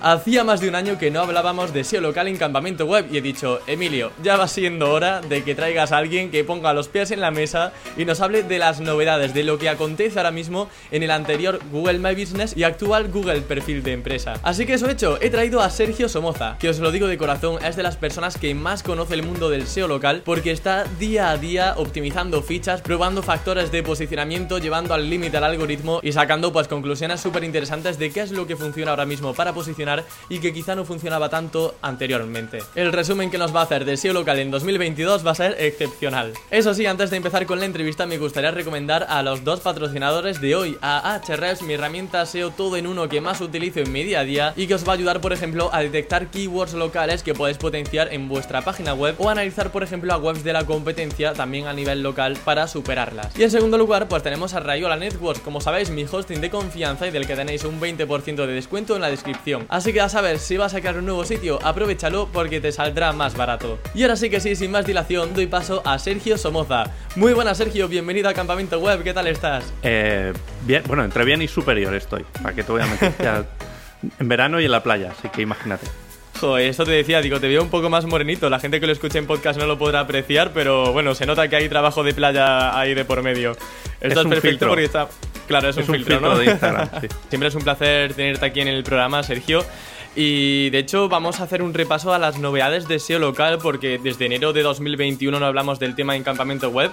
Hacía más de un año que no hablábamos de SEO local en campamento web y he dicho, Emilio, ya va siendo hora de que traigas a alguien que ponga los pies en la mesa y nos hable de las novedades, de lo que acontece ahora mismo en el anterior Google My Business y actual Google Perfil de Empresa. Así que eso hecho, he traído a Sergio Somoza, que os lo digo de corazón, es de las personas que más conoce el mundo del SEO local porque está día a día optimizando fichas, probando factores de posicionamiento, llevando al límite al algoritmo y sacando pues conclusiones súper interesantes de qué es lo que funciona ahora mismo para posicionar y que quizá no funcionaba tanto anteriormente. El resumen que nos va a hacer de SEO local en 2022 va a ser excepcional. Eso sí, antes de empezar con la entrevista me gustaría recomendar a los dos patrocinadores de hoy, a Ahrefs, mi herramienta SEO todo en uno que más utilizo en mi día a día y que os va a ayudar por ejemplo a detectar keywords locales que podéis potenciar en vuestra página web o analizar por ejemplo a webs de la competencia también a nivel local para superarlas. Y en segundo lugar pues tenemos a Rayola Networks, como sabéis mi hosting de confianza y del que tenéis un 20% de descuento en la descripción. Así que a saber si vas a crear un nuevo sitio, aprovechalo porque te saldrá más barato. Y ahora sí que sí, sin más dilación, doy paso a Sergio Somoza. Muy buenas Sergio, bienvenido a Campamento Web, ¿qué tal estás? Eh, bien, bueno, entre bien y superior estoy, para que te voy a meter en verano y en la playa, así que imagínate. Joder, esto te decía, digo, te veo un poco más morenito. La gente que lo escuche en podcast no lo podrá apreciar, pero bueno, se nota que hay trabajo de playa ahí de por medio. Esto es, perfecto porque está Claro, es, un, filtro, de Instagram. Siempre es un placer tenerte aquí en el programa, Sergio. Y de hecho vamos a hacer un repaso a las novedades de SEO local porque desde enero de 2021 no hablamos del tema en campamento web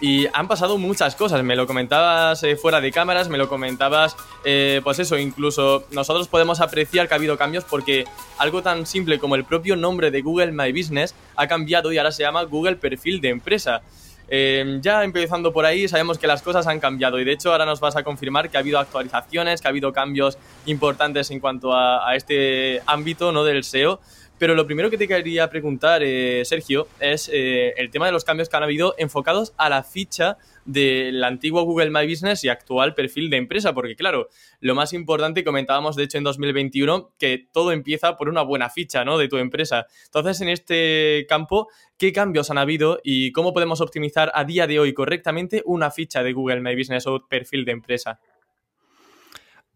y han pasado muchas cosas. Me lo comentabas eh, fuera de cámaras, me lo comentabas, eh, pues eso, incluso nosotros podemos apreciar que ha habido cambios porque algo tan simple como el propio nombre de Google My Business ha cambiado y ahora se llama Google Perfil de Empresa. Em, ya empezando por ahí, sabemos que las cosas han cambiado y de hecho ahora nos vas a confirmar que ha habido actualizaciones, que ha habido cambios importantes en cuanto a, este ámbito ¿no? del SEO. Pero lo primero que te quería preguntar, eh, Sergio, es eh, el tema de los cambios que han habido enfocados a la ficha del antiguo Google My Business y actual perfil de empresa, porque claro, lo más importante, comentábamos de hecho en 2021, que todo empieza por una buena ficha ¿no? de tu empresa. Entonces, en este campo, ¿qué cambios han habido y cómo podemos optimizar a día de hoy correctamente una ficha de Google My Business o perfil de empresa?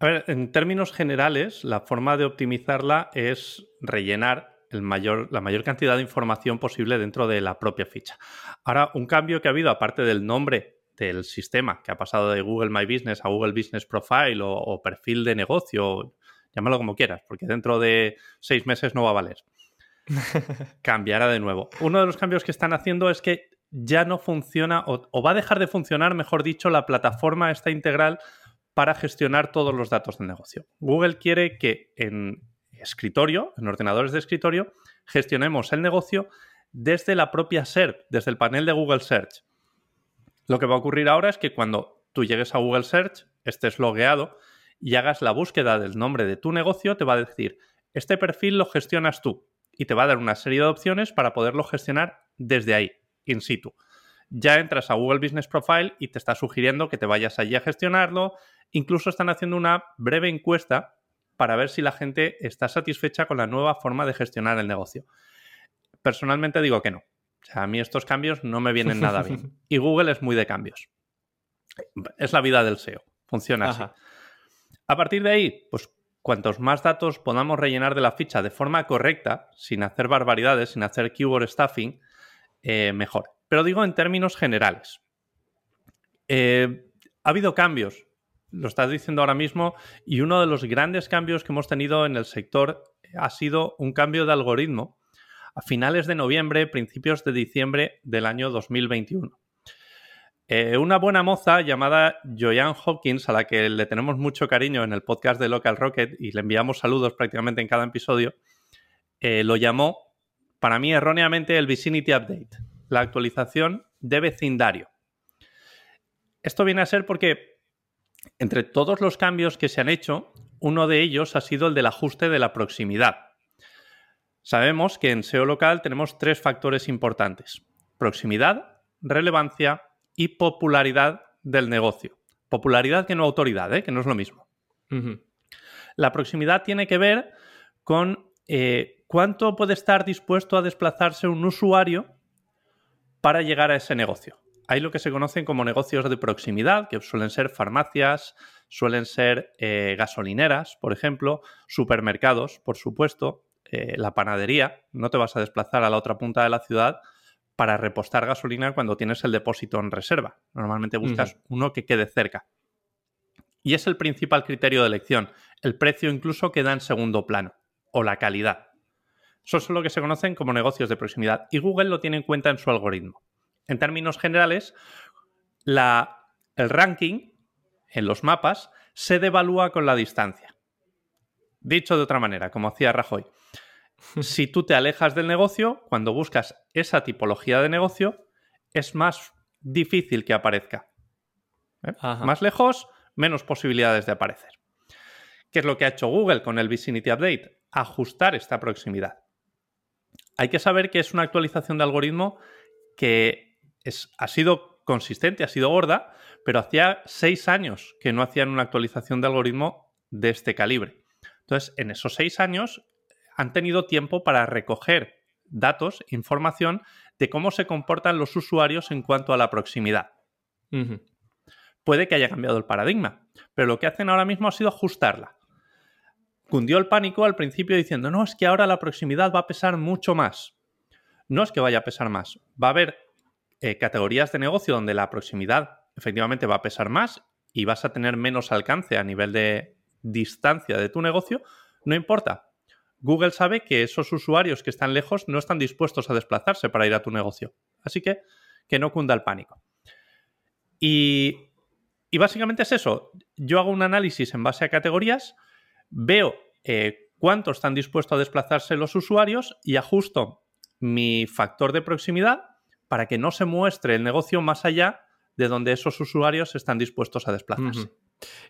A ver, en términos generales, la forma de optimizarla es rellenar el mayor, la mayor cantidad de información posible dentro de la propia ficha. Ahora, un cambio que ha habido, aparte del nombre del sistema, que ha pasado de Google My Business a Google Business Profile o, perfil de negocio, llámalo como quieras, porque dentro de seis meses no va a valer. Cambiará de nuevo. Uno de los cambios que están haciendo es que ya no funciona, o, o va a dejar de funcionar, mejor dicho, la plataforma esta integral para gestionar todos los datos del negocio. Google quiere que en escritorio, en ordenadores de escritorio, gestionemos el negocio desde la propia SERP, desde el panel de Google Search. Lo que va a ocurrir ahora es que cuando tú llegues a Google Search, estés logueado y hagas la búsqueda del nombre de tu negocio, te va a decir, este perfil lo gestionas tú y te va a dar una serie de opciones para poderlo gestionar desde ahí, in situ. Ya entras a Google Business Profile y te está sugiriendo que te vayas allí a gestionarlo, Incluso están haciendo una breve encuesta para ver si la gente está satisfecha con la nueva forma de gestionar el negocio. Personalmente digo que no. O sea, a mí estos cambios no me vienen nada bien. Y Google es muy de cambios. Es la vida del SEO. Funciona así. A partir de ahí, pues cuantos más datos podamos rellenar de la ficha de forma correcta, sin hacer barbaridades, sin hacer keyword stuffing, eh, mejor. Pero digo en términos generales. Eh, ha habido cambios lo estás diciendo ahora mismo, y uno de los grandes cambios que hemos tenido en el sector ha sido un cambio de algoritmo a finales de noviembre, principios de diciembre del año 2021. Eh, una buena moza llamada Joanne Hopkins, a la que le tenemos mucho cariño en el podcast de Local Rocket y le enviamos saludos prácticamente en cada episodio, eh, lo llamó, para mí erróneamente, el Vicinity Update, la actualización de vecindario. Esto viene a ser porque entre todos los cambios que se han hecho, uno de ellos ha sido el del ajuste de la proximidad. Sabemos que en SEO local tenemos tres factores importantes. Proximidad, relevancia y popularidad del negocio. Popularidad que no autoridad, ¿eh? que no es lo mismo. La proximidad tiene que ver con eh, cuánto puede estar dispuesto a desplazarse un usuario para llegar a ese negocio. Hay lo que se conocen como negocios de proximidad, que suelen ser farmacias, suelen ser eh, gasolineras, por ejemplo, supermercados, por supuesto, eh, la panadería. No te vas a desplazar a la otra punta de la ciudad para repostar gasolina cuando tienes el depósito en reserva. Normalmente buscas uno que quede cerca. Y es el principal criterio de elección. El precio incluso queda en segundo plano, o la calidad. Eso es lo que se conocen como negocios de proximidad y Google lo tiene en cuenta en su algoritmo. En términos generales, el ranking en los mapas se devalúa con la distancia. Dicho de otra manera, como hacía Rajoy, si tú te alejas del negocio, cuando buscas esa tipología de negocio, es más difícil que aparezca. ¿Eh? Más lejos, menos posibilidades de aparecer. ¿Qué es lo que ha hecho Google con el Vicinity Update? Ajustar esta proximidad. Hay que saber que es una actualización de algoritmo que ha sido consistente, ha sido gorda, pero hacía seis años que no hacían una actualización de algoritmo de este calibre. Entonces, en esos seis años han tenido tiempo para recoger datos, información de cómo se comportan los usuarios en cuanto a la proximidad. Puede que haya cambiado el paradigma, pero lo que hacen ahora mismo ha sido ajustarla. Cundió el pánico al principio diciendo, no, es que ahora la proximidad va a pesar mucho más. No es que vaya a pesar más, va a haber eh, categorías de negocio donde la proximidad efectivamente va a pesar más y vas a tener menos alcance a nivel de distancia de tu negocio, no importa. Google sabe que esos usuarios que están lejos no están dispuestos a desplazarse para ir a tu negocio. Así que que no cunda el pánico. Y, y básicamente es eso. Yo hago un análisis en base a categorías, veo eh, cuánto están dispuestos a desplazarse los usuarios y ajusto mi factor de proximidad para que no se muestre el negocio más allá de donde esos usuarios están dispuestos a desplazarse.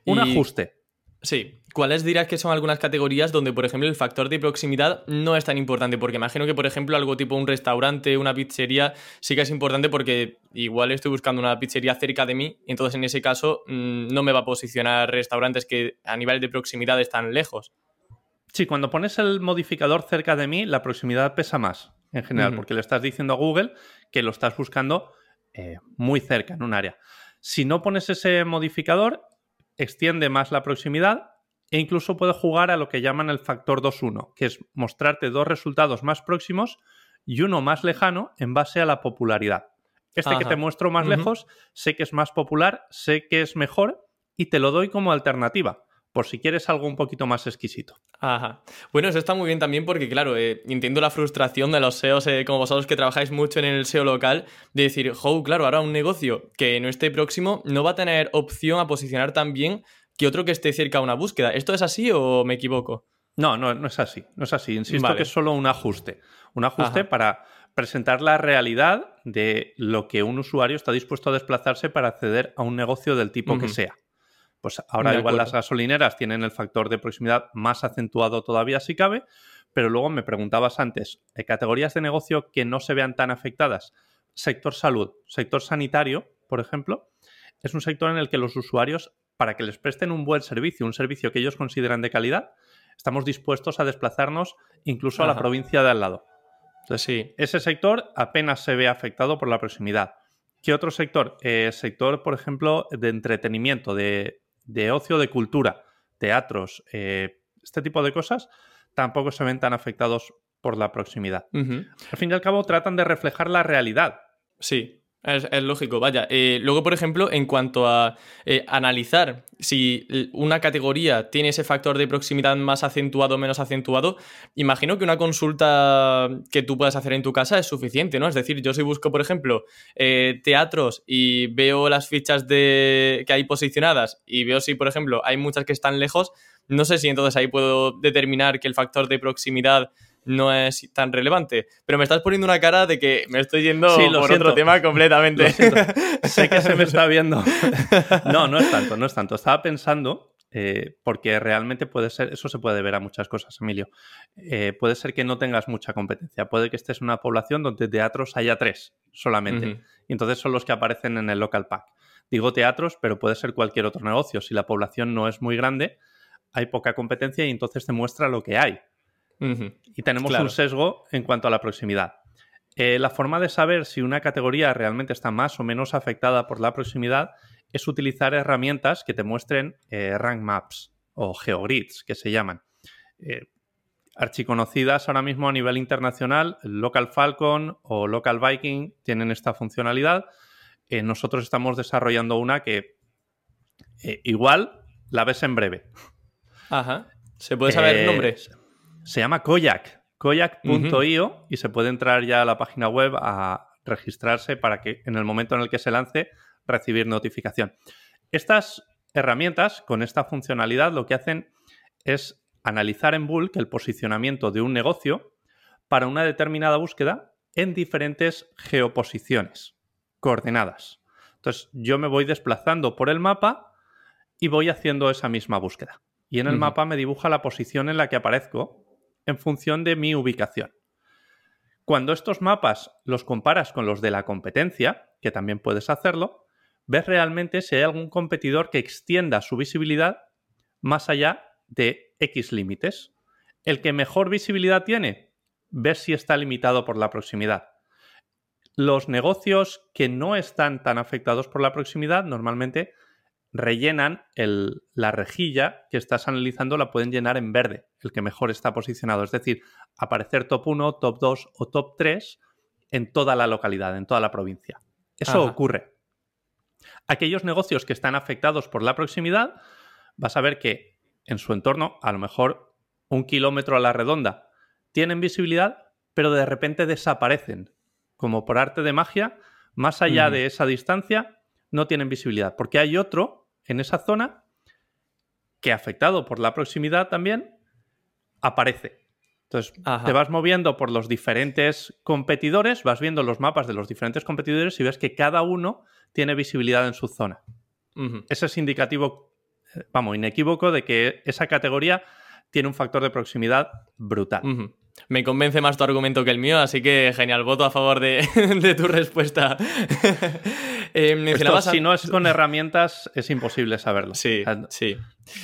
Un ajuste. Sí. ¿Cuáles dirás que son algunas categorías donde, por ejemplo, el factor de proximidad no es tan importante? Porque imagino que, por ejemplo, algo tipo un restaurante, una pizzería, sí que es importante porque igual estoy buscando una pizzería cerca de mí, y entonces en ese caso mm, no me va a posicionar restaurantes que a nivel de proximidad están lejos. Sí, cuando pones el modificador cerca de mí, la proximidad pesa más en general, porque le estás diciendo a Google que lo estás buscando eh, muy cerca, en un área. Si no pones ese modificador, extiende más la proximidad e incluso puede jugar a lo que llaman el factor 2-1, que es mostrarte dos resultados más próximos y uno más lejano en base a la popularidad. Este que te muestro más lejos, sé que es más popular, sé que es mejor y te lo doy como alternativa por si quieres algo un poquito más exquisito. Ajá. Bueno, eso está muy bien también porque, claro, eh, entiendo la frustración de los SEOs eh, como vosotros que trabajáis mucho en el SEO local, de decir, oh, claro, ahora un negocio que no esté próximo no va a tener opción a posicionar tan bien que otro que esté cerca a una búsqueda. ¿Esto es así o me equivoco? No, no, no es así. No es así. Insisto que es solo un ajuste. Un ajuste para presentar la realidad de lo que un usuario está dispuesto a desplazarse para acceder a un negocio del tipo que sea. Pues ahora igual las gasolineras tienen el factor de proximidad más acentuado todavía si cabe, pero luego me preguntabas antes, ¿hay categorías de negocio que no se vean tan afectadas? Sector salud, sector sanitario, por ejemplo, es un sector en el que los usuarios, para que les presten un buen servicio, un servicio que ellos consideran de calidad, estamos dispuestos a desplazarnos incluso a la provincia de al lado. Entonces, sí, ese sector apenas se ve afectado por la proximidad. ¿Qué otro sector? Eh, sector, por ejemplo, de entretenimiento, de de ocio, de cultura, teatros, eh, este tipo de cosas, tampoco se ven tan afectados por la proximidad. Al fin y al cabo, tratan de reflejar la realidad. Sí, es, lógico, vaya. Eh, luego, por ejemplo, en cuanto a eh, analizar si una categoría tiene ese factor de proximidad más acentuado o menos acentuado, imagino que una consulta que tú puedas hacer en tu casa es suficiente, ¿no? Es decir, yo si busco, por ejemplo, eh, teatros y veo las fichas de, que hay posicionadas y veo si, por ejemplo, hay muchas que están lejos, no sé si entonces ahí puedo determinar que el factor de proximidad no es tan relevante. Pero me estás poniendo una cara de que me estoy yendo por otro tema completamente. sé que se me está viendo. no, no es tanto, no es tanto. Estaba pensando, eh, porque realmente puede ser, eso se puede ver a muchas cosas, Emilio. Eh, puede ser que no tengas mucha competencia. Puede que estés en una población donde teatros haya tres solamente. Y entonces son los que aparecen en el local pack. Digo teatros, pero puede ser cualquier otro negocio. Si la población no es muy grande, hay poca competencia y entonces te muestra lo que hay y tenemos un sesgo en cuanto a la proximidad. Eh, la forma de saber si una categoría realmente está más o menos afectada por la proximidad es utilizar herramientas que te muestren eh, rank maps o geogrids, que se llaman. Eh, archiconocidas ahora mismo a nivel internacional, Local Falcon o Local Viking tienen esta funcionalidad. nosotros estamos desarrollando una que igual la ves en breve. Ajá. ¿Se puede saber el nombre? Se llama Koyak koyak.io y se puede entrar ya a la página web a registrarse para que en el momento en el que se lance recibir notificación. Estas herramientas con esta funcionalidad lo que hacen es analizar en bulk el posicionamiento de un negocio para una determinada búsqueda en diferentes geoposiciones, coordenadas. Entonces yo me voy desplazando por el mapa y voy haciendo esa misma búsqueda. Y en el mapa me dibuja la posición en la que aparezco en función de mi ubicación. Cuando estos mapas los comparas con los de la competencia, que también puedes hacerlo, ves realmente si hay algún competidor que extienda su visibilidad más allá de X límites. El que mejor visibilidad tiene, ves si está limitado por la proximidad. Los negocios que no están tan afectados por la proximidad normalmente rellenan la rejilla que estás analizando, la pueden llenar en verde, el que mejor está posicionado. Es decir, aparecer top 1, top 2 o top 3 en toda la localidad, en toda la provincia. Eso ocurre. Aquellos negocios que están afectados por la proximidad, vas a ver que en su entorno, a lo mejor un kilómetro a la redonda, tienen visibilidad, pero de repente desaparecen. Como por arte de magia, más allá de esa distancia, no tienen visibilidad. Porque hay otro en esa zona que afectado por la proximidad también aparece. Entonces, te vas moviendo por los diferentes competidores, vas viendo los mapas de los diferentes competidores y ves que cada uno tiene visibilidad en su zona. Ese es indicativo, eh, vamos, inequívoco de que esa categoría tiene un factor de proximidad brutal. Me convence más tu argumento que el mío, así que genial, voto a favor de, tu respuesta. eh, si no es con herramientas, es imposible saberlo. Sí, sí.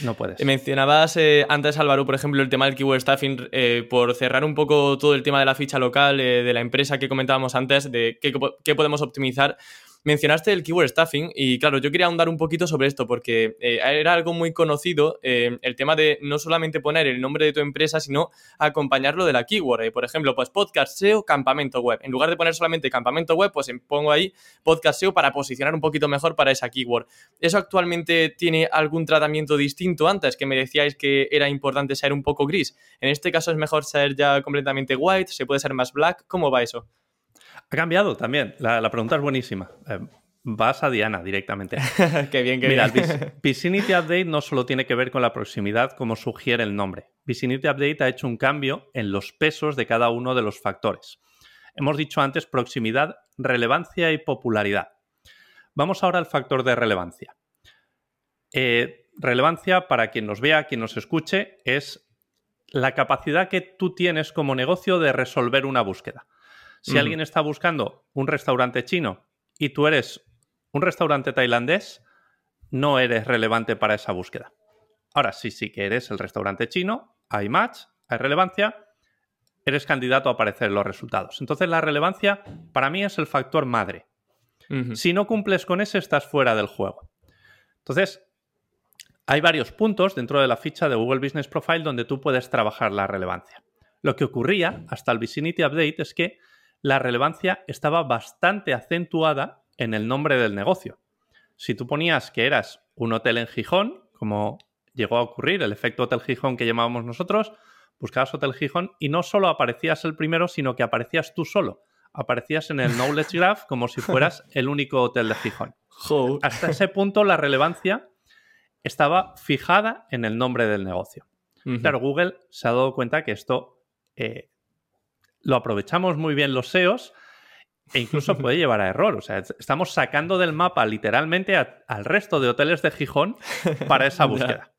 No puedes. Mencionabas eh, antes, Álvaro, por ejemplo, el tema del keyword staffing, eh, por cerrar un poco todo el tema de la ficha local, de la empresa que comentábamos antes, de qué, qué podemos optimizar. Mencionaste el keyword staffing y claro, yo quería ahondar un poquito sobre esto porque eh, era algo muy conocido eh, el tema de no solamente poner el nombre de tu empresa, sino acompañarlo de la keyword. Eh, por ejemplo, pues podcast SEO, campamento web. En lugar de poner solamente campamento web, pues pongo ahí podcast SEO para posicionar un poquito mejor para esa keyword. ¿Eso actualmente tiene algún tratamiento distinto antes que me decíais que era importante ser un poco gris? En este caso es mejor ser ya completamente white, se puede ser más black. ¿Cómo va eso? Ha cambiado también. La, pregunta es buenísima. Eh, vas a Diana directamente. qué bien, qué Mira, bien. Vicinity Update no solo tiene que ver con la proximidad como sugiere el nombre. Vicinity Update ha hecho un cambio en los pesos de cada uno de los factores. Hemos dicho antes proximidad, relevancia y popularidad. Vamos ahora al factor de relevancia. Eh, relevancia, para quien nos vea, quien nos escuche, es la capacidad que tú tienes como negocio de resolver una búsqueda. Si alguien está buscando un restaurante chino y tú eres un restaurante tailandés, no eres relevante para esa búsqueda. Ahora sí, sí que eres el restaurante chino, hay match, hay relevancia, eres candidato a aparecer en los resultados. Entonces la relevancia para mí es el factor madre. Si no cumples con ese, estás fuera del juego. Entonces, hay varios puntos dentro de la ficha de Google Business Profile donde tú puedes trabajar la relevancia. Lo que ocurría hasta el Vicinity Update es que la relevancia estaba bastante acentuada en el nombre del negocio. Si tú ponías que eras un hotel en Gijón, como llegó a ocurrir, el efecto Hotel Gijón que llamábamos nosotros, buscabas Hotel Gijón y no solo aparecías el primero, sino que aparecías tú solo. Aparecías en el Knowledge Graph como si fueras el único hotel de Gijón. Hasta ese punto la relevancia estaba fijada en el nombre del negocio. Claro, Google se ha dado cuenta que esto eh, lo aprovechamos muy bien los SEOs e incluso puede llevar a error. O sea, estamos sacando del mapa literalmente al resto de hoteles de Gijón para esa búsqueda.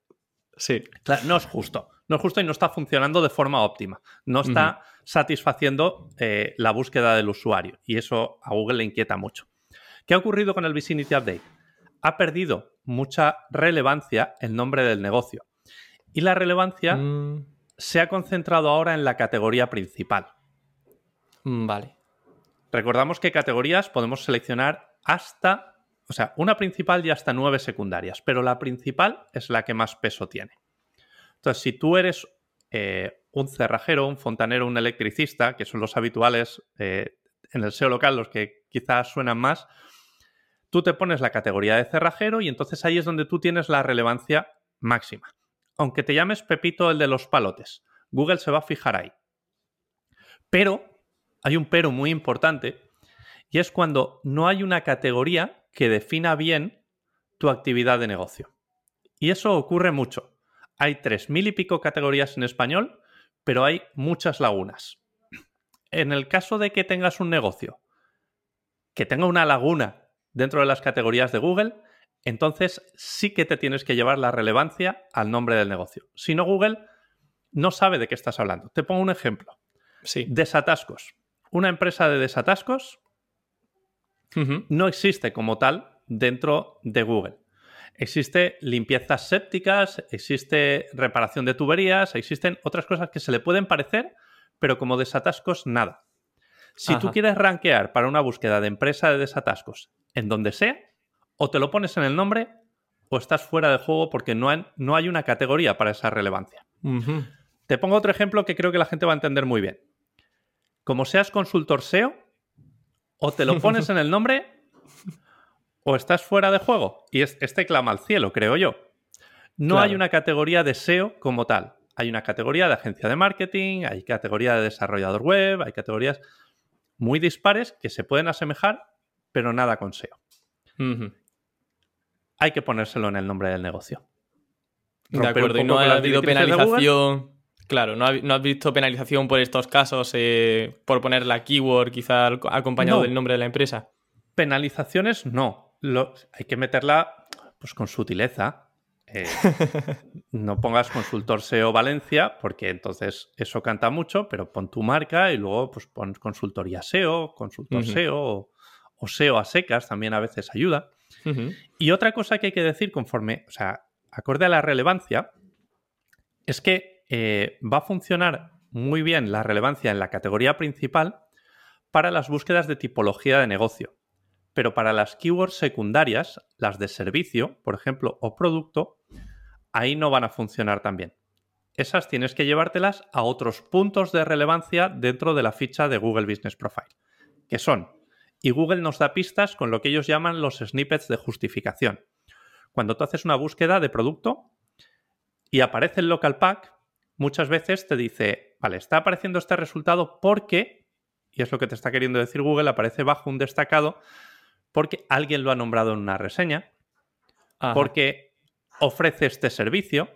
Sí. no es justo. No es justo y no está funcionando de forma óptima. No está satisfaciendo eh, la búsqueda del usuario. Y eso a Google le inquieta mucho. ¿Qué ha ocurrido con el Vicinity Update? Ha perdido mucha relevancia el nombre del negocio. Y la relevancia mm. se ha concentrado ahora en la categoría principal. Mm, vale. Recordamos que categorías podemos seleccionar hasta, o sea, una principal y hasta nueve secundarias, pero la principal es la que más peso tiene. Entonces, si tú eres eh, un cerrajero, un fontanero, un electricista, que son los habituales eh, en el SEO local, los que quizás suenan más, tú te pones la categoría de cerrajero y entonces ahí es donde tú tienes la relevancia máxima. Aunque te llames Pepito el de los palotes, Google se va a fijar ahí. Pero hay un pero muy importante y es cuando no hay una categoría que defina bien tu actividad de negocio. Y eso ocurre mucho. Hay tres mil y pico categorías en español, pero hay muchas lagunas. En el caso de que tengas un negocio que tenga una laguna dentro de las categorías de Google, entonces sí que te tienes que llevar la relevancia al nombre del negocio. Si no, Google no sabe de qué estás hablando. Te pongo un ejemplo. Sí. Desatascos. Una empresa de desatascos no existe como tal dentro de Google. Existe limpiezas sépticas, existe reparación de tuberías, existen otras cosas que se le pueden parecer, pero como desatascos, nada. Si tú quieres rankear para una búsqueda de empresa de desatascos en donde sea, o te lo pones en el nombre o estás fuera de juego porque no hay, no hay una categoría para esa relevancia. Te pongo otro ejemplo que creo que la gente va a entender muy bien. Como seas consultor SEO, o te lo pones en el nombre o estás fuera de juego. Y este clama al cielo, creo yo. No hay una categoría de SEO como tal. Hay una categoría de agencia de marketing, hay categoría de desarrollador web, hay categorías muy dispares que se pueden asemejar, pero nada con SEO. Hay que ponérselo en el nombre del negocio. de acuerdo, y no ha habido penalización. Claro, no, has visto penalización por estos casos, eh, por poner la keyword quizá acompañado del nombre de la empresa. Penalizaciones no. hay que meterla pues con sutileza. Eh, no pongas consultor SEO Valencia, porque entonces eso canta mucho, pero pon tu marca y luego pues pon consultoría SEO, consultor SEO o, SEO a secas, también a veces ayuda. Y otra cosa que hay que decir conforme, o sea, acorde a la relevancia, es que eh, va a funcionar muy bien la relevancia en la categoría principal para las búsquedas de tipología de negocio. Pero para las keywords secundarias, las de servicio, por ejemplo, o producto, ahí no van a funcionar tan bien. Esas tienes que llevártelas a otros puntos de relevancia dentro de la ficha de Google Business Profile, que son, y Google nos da pistas con lo que ellos llaman los snippets de justificación. Cuando tú haces una búsqueda de producto y aparece el local pack, muchas veces te dice, vale, está apareciendo este resultado porque, y es lo que te está queriendo decir Google, aparece bajo un destacado porque alguien lo ha nombrado en una reseña, porque ofrece este servicio,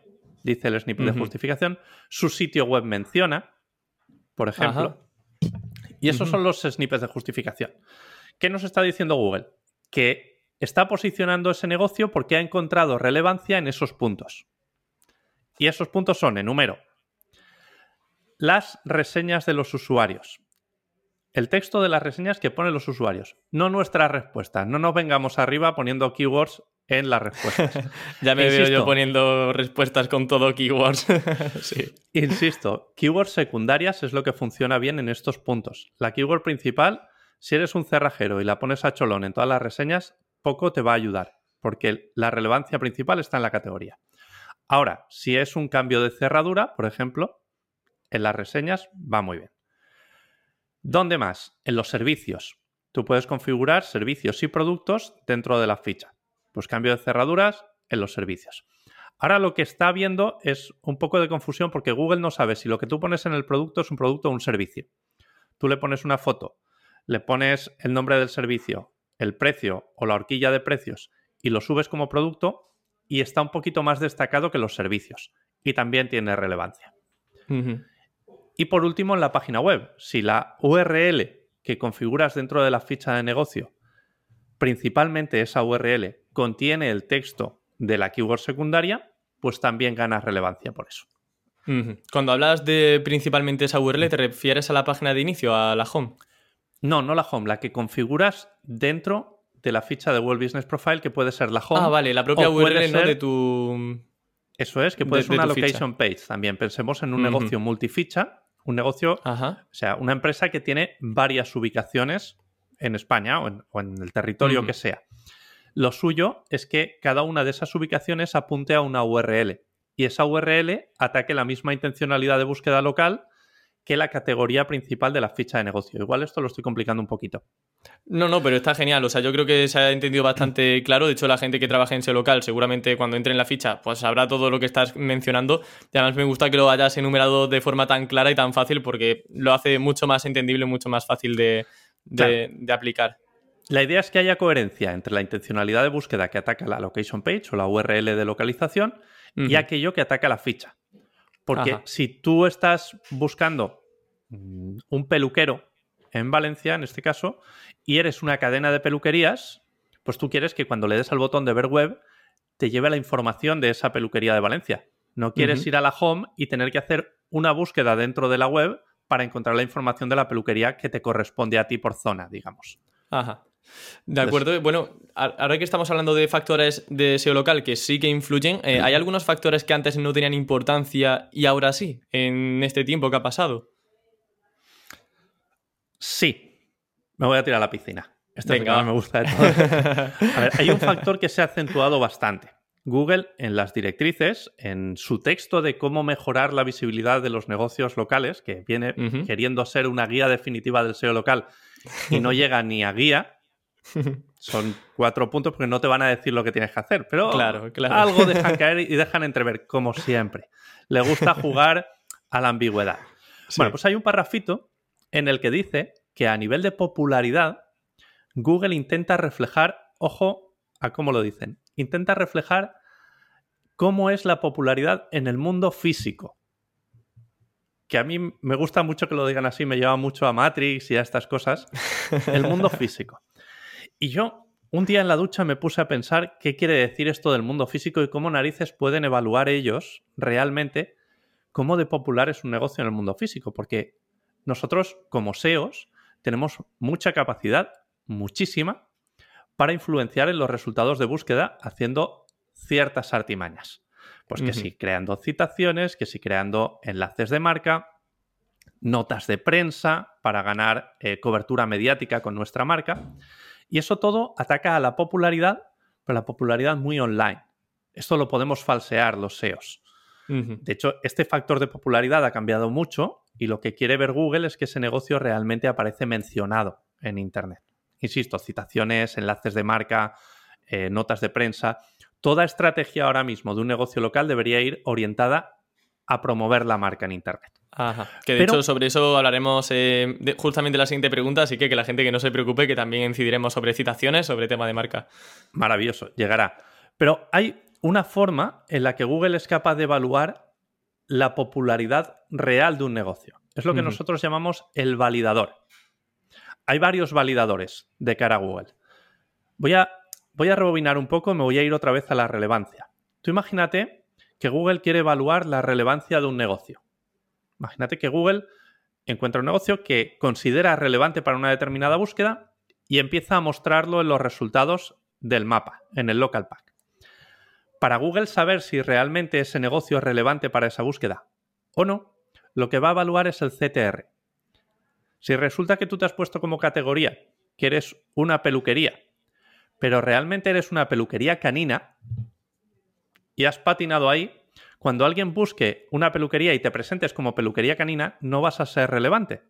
dice el snippet de justificación, su sitio web menciona, por ejemplo. Y esos son los snippets de justificación. ¿Qué nos está diciendo Google? Que está posicionando ese negocio porque ha encontrado relevancia en esos puntos. Y esos puntos son, enumero, las reseñas de los usuarios el texto de las reseñas que ponen los usuarios, no nuestras respuestas. No nos vengamos arriba poniendo keywords en las respuestas. ya me veo yo poniendo respuestas con todo keywords. sí. Insisto, keywords secundarias es lo que funciona bien en estos puntos. La keyword principal, si eres un cerrajero y la pones a cholón en todas las reseñas, poco te va a ayudar, porque la relevancia principal está en la categoría. Ahora, si es un cambio de cerradura, por ejemplo, en las reseñas va muy bien. ¿Dónde más? En los servicios. Tú puedes configurar servicios y productos dentro de la ficha. Pues cambio de cerraduras en los servicios. Ahora lo que está viendo es un poco de confusión porque Google no sabe si lo que tú pones en el producto es un producto o un servicio. Tú le pones una foto, le pones el nombre del servicio, el precio o la horquilla de precios y lo subes como producto y está un poquito más destacado que los servicios y también tiene relevancia. Y por último, en la página web, si la URL que configuras dentro de la ficha de negocio, principalmente esa URL, contiene el texto de la keyword secundaria, pues también ganas relevancia por eso. Cuando hablas de principalmente esa URL, ¿te refieres a la página de inicio, a la home? No, no la home, la que configuras dentro de la ficha de Google Business Profile, que puede ser la home. Ah, vale, la propia URL de tu. Eso es, que puede ser una location page también. Pensemos en un negocio multificha un negocio, o sea, una empresa que tiene varias ubicaciones en España o en, el territorio que sea. Lo suyo es que cada una de esas ubicaciones apunte a una URL y esa URL ataque la misma intencionalidad de búsqueda local que la categoría principal de la ficha de negocio. Igual esto lo estoy complicando un poquito. No, no, pero está genial. O sea, yo creo que se ha entendido bastante claro. De hecho, la gente que trabaja en SEO local, seguramente cuando entre en la ficha, pues sabrá todo lo que estás mencionando. Y además me gusta que lo hayas enumerado de forma tan clara y tan fácil porque lo hace mucho más entendible, mucho más fácil de, aplicar. La idea es que haya coherencia entre la intencionalidad de búsqueda que ataca la location page o la URL de localización y aquello que ataca la ficha. Porque si tú estás buscando mm, un peluquero en Valencia, en este caso, y eres una cadena de peluquerías, pues tú quieres que cuando le des al botón de ver web te lleve la información de esa peluquería de Valencia. No quieres ir a la home y tener que hacer una búsqueda dentro de la web para encontrar la información de la peluquería que te corresponde a ti por zona, digamos. Ajá. De acuerdo. Bueno, ahora que estamos hablando de factores de SEO local que sí que influyen, eh, ¿hay algunos factores que antes no tenían importancia y ahora sí, en este tiempo que ha pasado? Sí. Me voy a tirar a la piscina. Esto es me gusta de todo. A ver, hay un factor que se ha acentuado bastante. Google en las directrices, en su texto de cómo mejorar la visibilidad de los negocios locales, que viene queriendo ser una guía definitiva del SEO local y no llega ni a guía, son cuatro puntos porque no te van a decir lo que tienes que hacer, pero algo dejan caer y dejan entrever, como siempre. Le gusta jugar a la ambigüedad. Bueno, pues hay un parrafito en el que dice que a nivel de popularidad, Google intenta reflejar, ojo a cómo lo dicen, intenta reflejar cómo es la popularidad en el mundo físico. Que a mí me gusta mucho que lo digan así, me lleva mucho a Matrix y a estas cosas. El mundo físico. Y yo un día en la ducha me puse a pensar qué quiere decir esto del mundo físico y cómo narices pueden evaluar ellos realmente cómo de popular es un negocio en el mundo físico. Porque nosotros, como SEOs, tenemos mucha capacidad, muchísima, para influenciar en los resultados de búsqueda haciendo ciertas artimañas. Pues que si creando citaciones, que si creando enlaces de marca, notas de prensa para ganar eh, cobertura mediática con nuestra marca. Y eso todo ataca a la popularidad, pero la popularidad muy online. Esto lo podemos falsear los SEOs. De hecho, este factor de popularidad ha cambiado mucho y lo que quiere ver Google es que ese negocio realmente aparece mencionado en Internet. Insisto, citaciones, enlaces de marca, eh, notas de prensa. Toda estrategia ahora mismo de un negocio local debería ir orientada a promover la marca en Internet. Ajá. Que de hecho sobre eso hablaremos eh, justamente en la siguiente pregunta, así que que la gente que no se preocupe, que también incidiremos sobre citaciones, sobre tema de marca. Maravilloso, llegará. Pero hay una forma en la que Google es capaz de evaluar la popularidad real de un negocio. Es lo que nosotros llamamos el validador. Hay varios validadores de cara a Google. Voy a, voy a rebobinar un poco, me voy a ir otra vez a la relevancia. Tú imagínate que Google quiere evaluar la relevancia de un negocio. Imagínate que Google encuentra un negocio que considera relevante para una determinada búsqueda y empieza a mostrarlo en los resultados del mapa, en el local pack. Para Google saber si realmente ese negocio es relevante para esa búsqueda o no, lo que va a evaluar es el CTR. Si resulta que tú te has puesto como categoría que eres una peluquería, pero realmente eres una peluquería canina y has patinado ahí, cuando alguien busque una peluquería y te presentes como peluquería canina, no vas a ser relevante.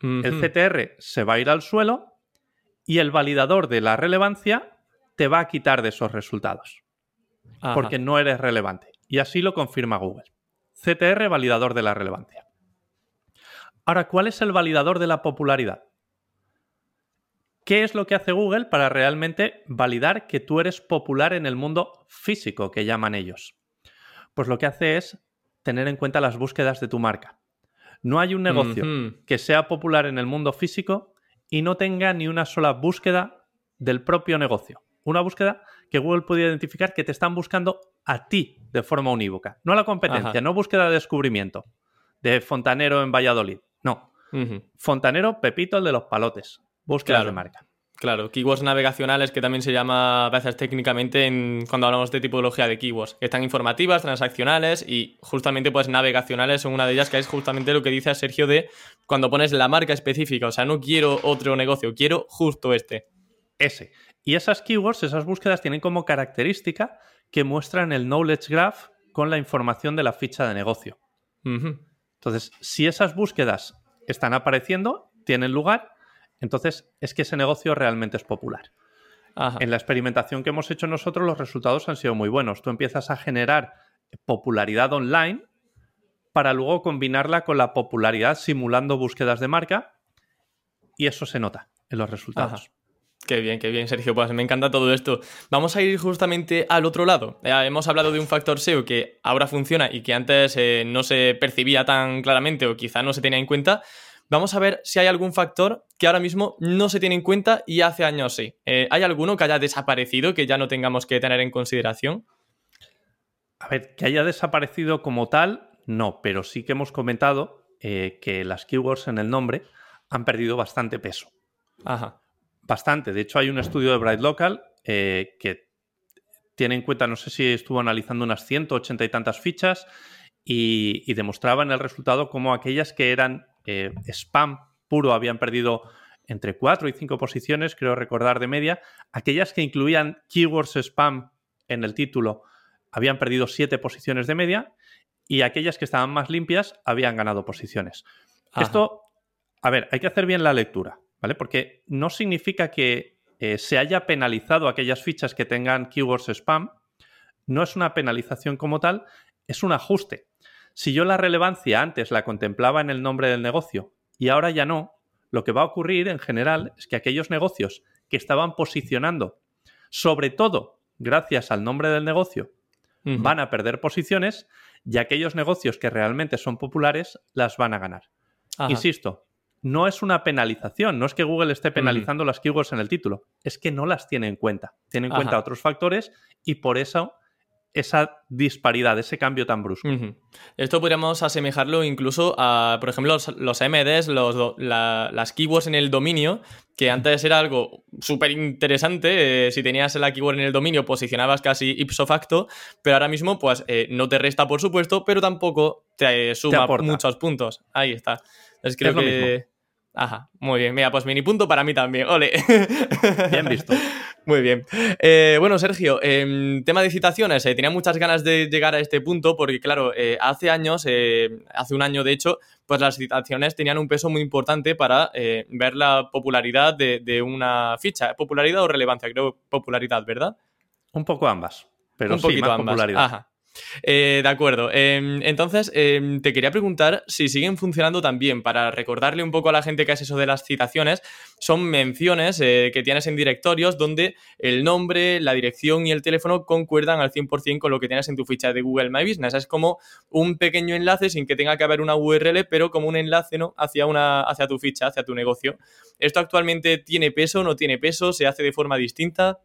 El CTR se va a ir al suelo y el validador de la relevancia te va a quitar de esos resultados. Porque no eres relevante. Y así lo confirma Google. CTR, validador de la relevancia. Ahora, ¿cuál es el validador de la popularidad? ¿Qué es lo que hace Google para realmente validar que tú eres popular en el mundo físico que llaman ellos? Pues lo que hace es tener en cuenta las búsquedas de tu marca. No hay un negocio que sea popular en el mundo físico y no tenga ni una sola búsqueda del propio negocio. Una búsqueda que Google puede identificar que te están buscando a ti de forma unívoca, no a la competencia, no búsqueda de descubrimiento de fontanero en Valladolid. No. Fontanero Pepito, el de los palotes. Búsqueda de marca. Claro, keywords navegacionales que también se llama a veces técnicamente en, cuando hablamos de tipología de keywords, que están informativas, transaccionales y justamente pues navegacionales son una de ellas que es justamente lo que dice Sergio de cuando pones la marca específica, o sea, no quiero otro negocio, quiero justo este. Ese. Y esas keywords, esas búsquedas tienen como característica que muestran el knowledge graph con la información de la ficha de negocio. Entonces, si esas búsquedas están apareciendo, tienen lugar, entonces es que ese negocio realmente es popular. En la experimentación que hemos hecho nosotros, los resultados han sido muy buenos. Tú empiezas a generar popularidad online para luego combinarla con la popularidad simulando búsquedas de marca y eso se nota en los resultados. Qué bien, qué bien, Sergio. Pues me encanta todo esto. Vamos a ir justamente al otro lado. hemos hablado de un factor SEO que ahora funciona y que antes eh, no se percibía tan claramente o quizá no se tenía en cuenta. Vamos a ver si hay algún factor que ahora mismo no se tiene en cuenta y hace años sí. Eh, ¿Hay alguno que haya desaparecido que ya no tengamos que tener en consideración? A ver, que haya desaparecido como tal, no, pero sí que hemos comentado eh, que las keywords en el nombre han perdido bastante peso. Ajá. Bastante. De hecho, hay un estudio de Bright Local eh, que tiene en cuenta, no sé si estuvo analizando unas 180 y tantas fichas y, y demostraba en el resultado cómo aquellas que eran eh, spam puro habían perdido entre 4 y 5 posiciones, creo recordar de media. Aquellas que incluían keywords spam en el título habían perdido 7 posiciones de media y aquellas que estaban más limpias habían ganado posiciones. Esto, a ver, hay que hacer bien la lectura, ¿vale? Porque no significa que eh, se haya penalizado aquellas fichas que tengan keywords spam. No es una penalización como tal, es un ajuste. Si yo la relevancia antes la contemplaba en el nombre del negocio y ahora ya no, lo que va a ocurrir en general es que aquellos negocios que estaban posicionando, sobre todo gracias al nombre del negocio, van a perder posiciones y aquellos negocios que realmente son populares las van a ganar. Insisto, no es una penalización, no es que Google esté penalizando las keywords en el título, es que no las tiene en cuenta. Tiene en cuenta otros factores y por eso esa disparidad, ese cambio tan brusco. Esto podríamos asemejarlo incluso a, por ejemplo, los, MDs, los, las keywords en el dominio, que antes era algo súper interesante. Eh, si tenías la keyword en el dominio, posicionabas casi ipso facto, pero ahora mismo, pues eh, no te resta, por supuesto, pero tampoco te suma muchos puntos. Ahí está. Es, creo que. Ajá, muy bien. Mira, pues mini punto para mí también. Ole. Bien visto. Muy bien. Eh, bueno, Sergio, eh, tema de citaciones. Eh, tenía muchas ganas de llegar a este punto porque, claro, eh, hace años, hace un año de hecho, pues las citaciones tenían un peso muy importante para ver la popularidad de, una ficha. ¿Popularidad o relevancia? Creo popularidad, ¿verdad? Un poco ambas. Pero un poquito más popularidad. Ajá. Eh, de acuerdo. Em, entonces, em, te quería preguntar si siguen funcionando también. Para recordarle un poco a la gente que es eso de las citaciones, son menciones eh, que tienes en directorios donde el nombre, la dirección y el teléfono concuerdan al 100% con lo que tienes en tu ficha de Google My Business. Es como un pequeño enlace sin que tenga que haber una URL, pero como un enlace ¿no? hacia, una, hacia tu ficha, hacia tu negocio. ¿Esto actualmente tiene peso, no tiene peso? ¿Se hace de forma distinta?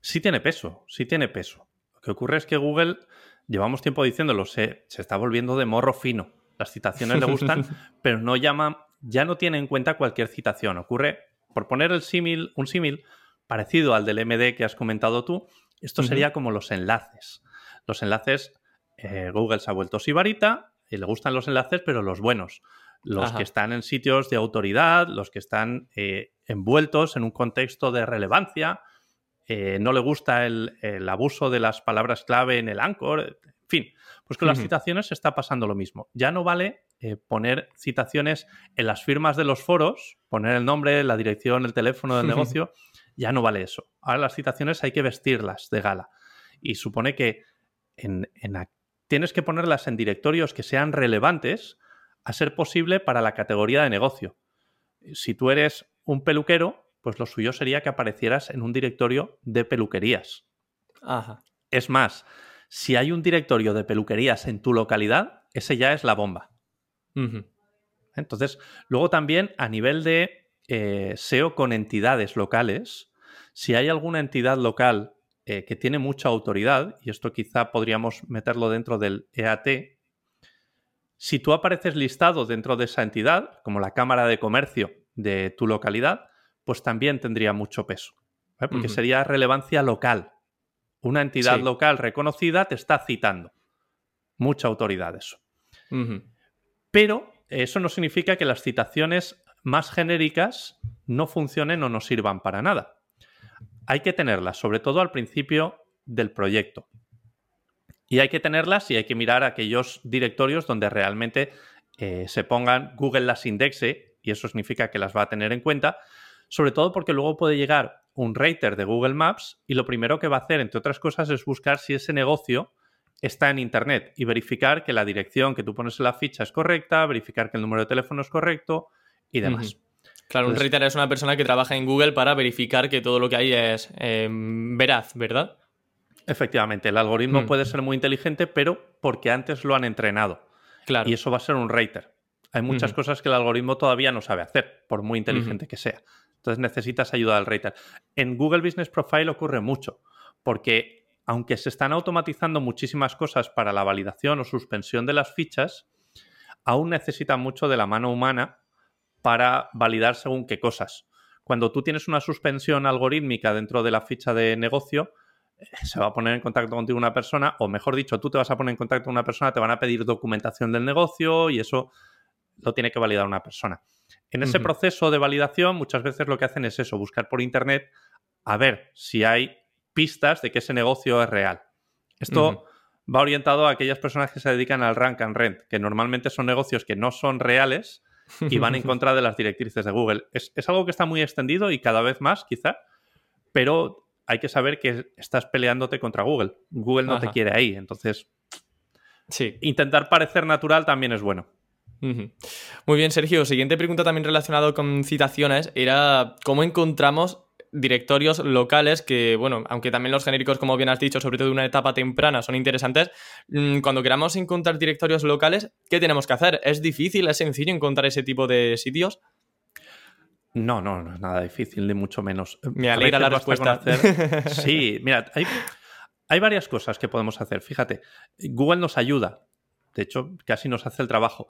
Sí tiene peso, sí tiene peso. Lo que ocurre es que Google llevamos tiempo diciéndolo, se, se está volviendo de morro fino. Las citaciones le gustan, pero no llama, ya no tiene en cuenta cualquier citación. Ocurre, por poner el símil, un símil parecido al del MD que has comentado tú, esto sería como los enlaces. Los enlaces, eh, Google se ha vuelto sibarita y le gustan los enlaces, pero los buenos. Los que están en sitios de autoridad, los que están eh, envueltos en un contexto de relevancia, eh, no le gusta el, abuso de las palabras clave en el Anchor, en fin, pues con las citaciones está pasando lo mismo. Ya no vale eh, poner citaciones en las firmas de los foros, poner el nombre, la dirección, el teléfono del negocio, ya no vale eso. Ahora las citaciones hay que vestirlas de gala y supone que tienes que ponerlas en directorios que sean relevantes a ser posible para la categoría de negocio. Si tú eres un peluquero, pues lo suyo sería que aparecieras en un directorio de peluquerías. Ajá. Es más, si hay un directorio de peluquerías en tu localidad, ese ya es la bomba. Entonces, luego también a nivel de eh, SEO con entidades locales, si hay alguna entidad local eh, que tiene mucha autoridad, y esto quizá podríamos meterlo dentro del EAT, si tú apareces listado dentro de esa entidad, como la Cámara de Comercio de tu localidad, pues también tendría mucho peso, porque sería relevancia local. Una entidad local reconocida te está citando. Mucha autoridad eso. Pero eso no significa que las citaciones más genéricas no funcionen o no sirvan para nada. Hay que tenerlas, sobre todo al principio del proyecto. Y hay que tenerlas y hay que mirar aquellos directorios donde realmente eh, se pongan, Google las indexe, y eso significa que las va a tener en cuenta, sobre todo porque luego puede llegar un rater de Google Maps y lo primero que va a hacer, entre otras cosas, es buscar si ese negocio está en Internet y verificar que la dirección que tú pones en la ficha es correcta, verificar que el número de teléfono es correcto y demás. Claro, un rater es una persona que trabaja en Google para verificar que todo lo que hay es em, veraz, ¿verdad? Efectivamente, el algoritmo mm. puede ser muy inteligente, pero porque antes lo han entrenado. Claro. Y eso va a ser un rater. Hay muchas cosas que el algoritmo todavía no sabe hacer, por muy inteligente que sea. Entonces necesitas ayuda del rater. En Google Business Profile ocurre mucho, porque aunque se están automatizando muchísimas cosas para la validación o suspensión de las fichas, aún necesita mucho de la mano humana para validar según qué cosas. Cuando tú tienes una suspensión algorítmica dentro de la ficha de negocio, eh, se va a poner en contacto contigo una persona, o mejor dicho, tú te vas a poner en contacto con una persona, te van a pedir documentación del negocio y eso lo tiene que validar una persona. En ese proceso de validación, muchas veces lo que hacen es eso, buscar por internet a ver si hay pistas de que ese negocio es real. Esto va orientado a aquellas personas que se dedican al rank and rent, que normalmente son negocios que no son reales y van en contra de las directrices de Google. Es, algo que está muy extendido y cada vez más, quizá, pero hay que saber que estás peleándote contra Google. Google no te quiere ahí, entonces sí. intentar parecer natural también es bueno. Muy bien, Sergio. Siguiente pregunta también relacionado con citaciones era cómo encontramos directorios locales que, bueno, aunque también los genéricos, como bien has dicho, sobre todo en una etapa temprana, son interesantes, mm, cuando queramos encontrar directorios locales, ¿qué tenemos que hacer? ¿Es difícil, es sencillo encontrar ese tipo de sitios? No, no, no es nada difícil, ni mucho menos. Me alegra la respuesta. Sí, mira, hay, hay varias cosas que podemos hacer. Fíjate, Google nos ayuda. De hecho, casi nos hace el trabajo.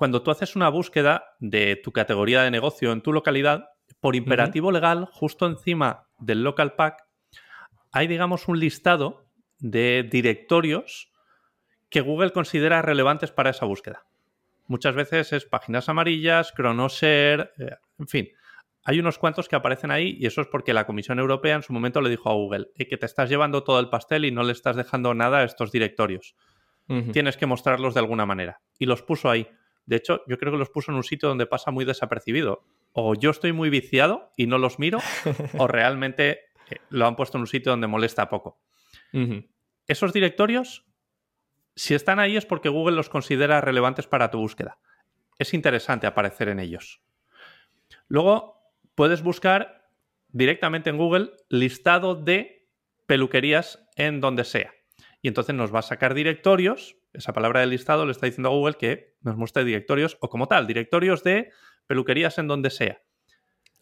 Cuando tú haces una búsqueda de tu categoría de negocio en tu localidad, por imperativo legal, justo encima del local pack, hay, digamos, un listado de directorios que Google considera relevantes para esa búsqueda. Muchas veces es páginas amarillas, ChronoShare, eh, en fin. Hay unos cuantos que aparecen ahí y eso es porque la Comisión Europea en su momento le dijo a Google que te estás llevando todo el pastel y no le estás dejando nada a estos directorios. Tienes que mostrarlos de alguna manera. Y los puso ahí. De hecho, yo creo que los puso en un sitio donde pasa muy desapercibido o yo estoy muy viciado y no los miro, o realmente eh, lo han puesto en un sitio donde molesta poco. Esos directorios, si están ahí es porque Google los considera relevantes para tu búsqueda. Es interesante aparecer en ellos. Luego, puedes buscar directamente en Google listado de peluquerías en donde sea. Y entonces nos va a sacar directorios. Esa palabra de listado le está diciendo a Google que nos muestre directorios o como tal, directorios de peluquerías en donde sea.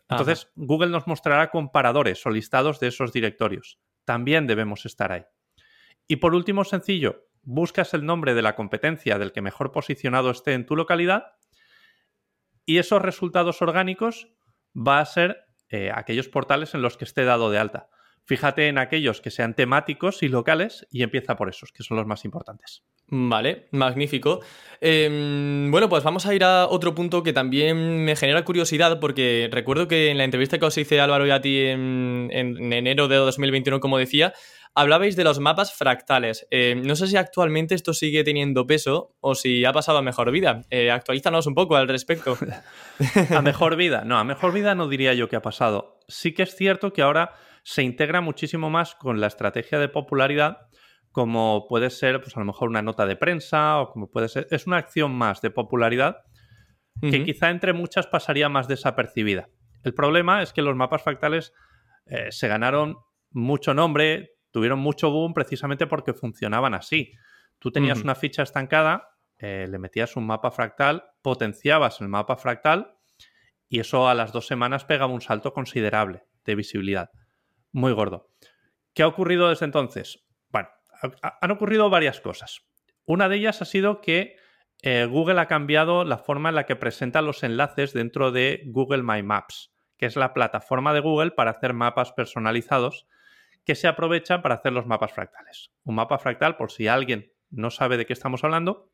Entonces, Google nos mostrará comparadores o listados de esos directorios. También debemos estar ahí. Y por último, sencillo, buscas el nombre de la competencia del que mejor posicionado esté en tu localidad y esos resultados orgánicos va a ser eh, aquellos portales en los que esté dado de alta. Fíjate en aquellos que sean temáticos y locales y empieza por esos, que son los más importantes. Vale, magnífico. Em, bueno, pues vamos a ir a otro punto que también me genera curiosidad porque recuerdo que en la entrevista que os hice Álvaro y a ti en, enero de 2021, como decía, hablabais de los mapas fractales. Em, no sé si actualmente esto sigue teniendo peso o si ha pasado a mejor vida. Eh, actualízanos un poco al respecto. a mejor vida, no, a mejor vida no diría yo que ha pasado. Sí que es cierto que ahora se integra muchísimo más con la estrategia de popularidad como puede ser, pues a lo mejor una nota de prensa o como puede ser, es una acción más de popularidad que quizá entre muchas pasaría más desapercibida. El problema es que los mapas fractales eh, se ganaron mucho nombre, tuvieron mucho boom precisamente porque funcionaban así. Tú tenías una ficha estancada, eh, le metías un mapa fractal, potenciabas el mapa fractal y eso a las dos semanas pegaba un salto considerable de visibilidad. Muy gordo. ¿Qué ha ocurrido desde entonces? Han ocurrido varias cosas. Una de ellas ha sido que eh, Google ha cambiado la forma en la que presenta los enlaces dentro de Google My Maps, que es la plataforma de Google para hacer mapas personalizados que se aprovechan para hacer los mapas fractales. Un mapa fractal, por si alguien no sabe de qué estamos hablando,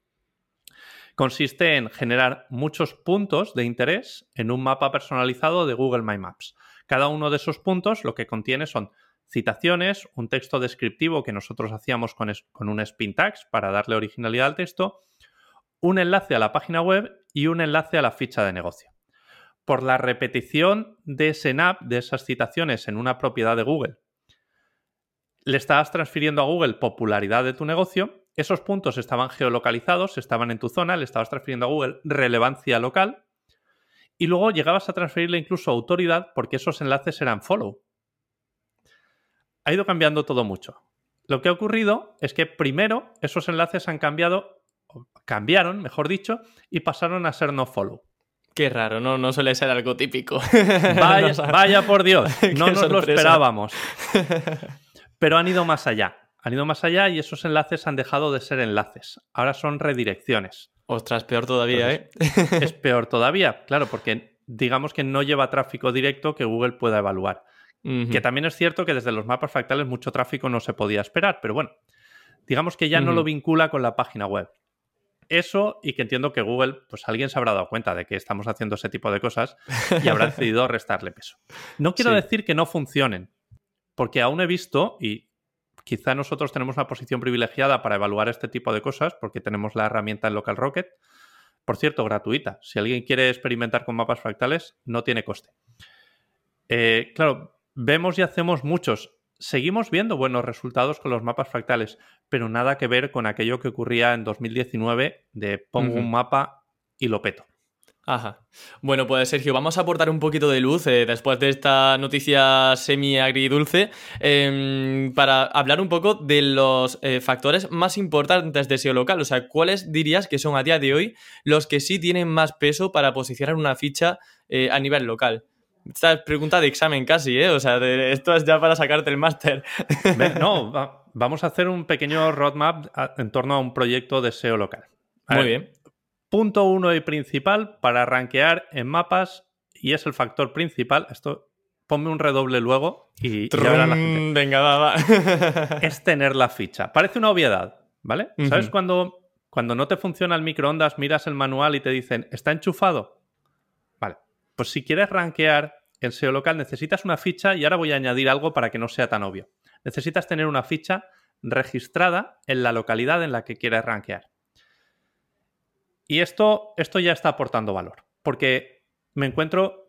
consiste en generar muchos puntos de interés en un mapa personalizado de Google My Maps. Cada uno de esos puntos lo que contiene son citaciones, un texto descriptivo que nosotros hacíamos con, un spin tags para darle originalidad al texto, un enlace a la página web y un enlace a la ficha de negocio. Por la repetición de ese NAP, de esas citaciones en una propiedad de Google, le estabas transfiriendo a Google popularidad de tu negocio esos puntos estaban geolocalizados, estaban en tu zona, le estabas transfiriendo a Google relevancia local y luego llegabas a transferirle incluso autoridad porque esos enlaces eran follow. Ha ido cambiando todo mucho. Lo que ha ocurrido es que primero esos enlaces han cambiado, cambiaron, mejor dicho, y pasaron a ser no follow. Qué raro, no, no suele ser algo típico. Vaya, por Dios, no nos lo esperábamos. Pero han ido más allá han ido más allá y esos enlaces han dejado de ser enlaces. Ahora son redirecciones. Ostras, peor todavía, ¿eh? es peor todavía, claro, porque digamos que no lleva tráfico directo que Google pueda evaluar. Que también es cierto que desde los mapas fractales mucho tráfico no se podía esperar, pero bueno, digamos que ya no lo vincula con la página web. Eso y que entiendo que Google, pues alguien se habrá dado cuenta de que estamos haciendo ese tipo de cosas y habrá decidido restarle peso. No quiero decir que no funcionen, porque aún he visto, y Quizá nosotros tenemos una posición privilegiada para evaluar este tipo de cosas porque tenemos la herramienta en Local Rocket. Por cierto, gratuita. Si alguien quiere experimentar con mapas fractales, no tiene coste. Eh, claro, vemos y hacemos muchos. Seguimos viendo buenos resultados con los mapas fractales, pero nada que ver con aquello que ocurría en 2019 de pongo un mapa y lo peto. Ajá. Bueno, pues Sergio, vamos a aportar un poquito de luz eh, después de esta noticia semi-agridulce em, para hablar un poco de los eh, factores más importantes de SEO local. O sea, ¿cuáles dirías que son a día de hoy los que sí tienen más peso para posicionar una ficha eh, a nivel local? Esta es pregunta de examen casi, ¿eh? O sea, esto es ya para sacarte el máster. No, vamos a hacer un pequeño roadmap en torno a un proyecto de SEO local. Muy bien. Punto uno y principal para rankear en mapas, y es el factor principal. Esto, ponme un redoble luego y, ya la gente. Venga, va, va. es tener la ficha. Parece una obviedad, ¿vale? ¿Sabes cuando, cuando no te funciona el microondas, miras el manual y te dicen, ¿está enchufado? Pues si quieres rankear en SEO local, necesitas una ficha y ahora voy a añadir algo para que no sea tan obvio. Necesitas tener una ficha registrada en la localidad en la que quieres rankear. Y esto, esto ya está aportando valor, porque me encuentro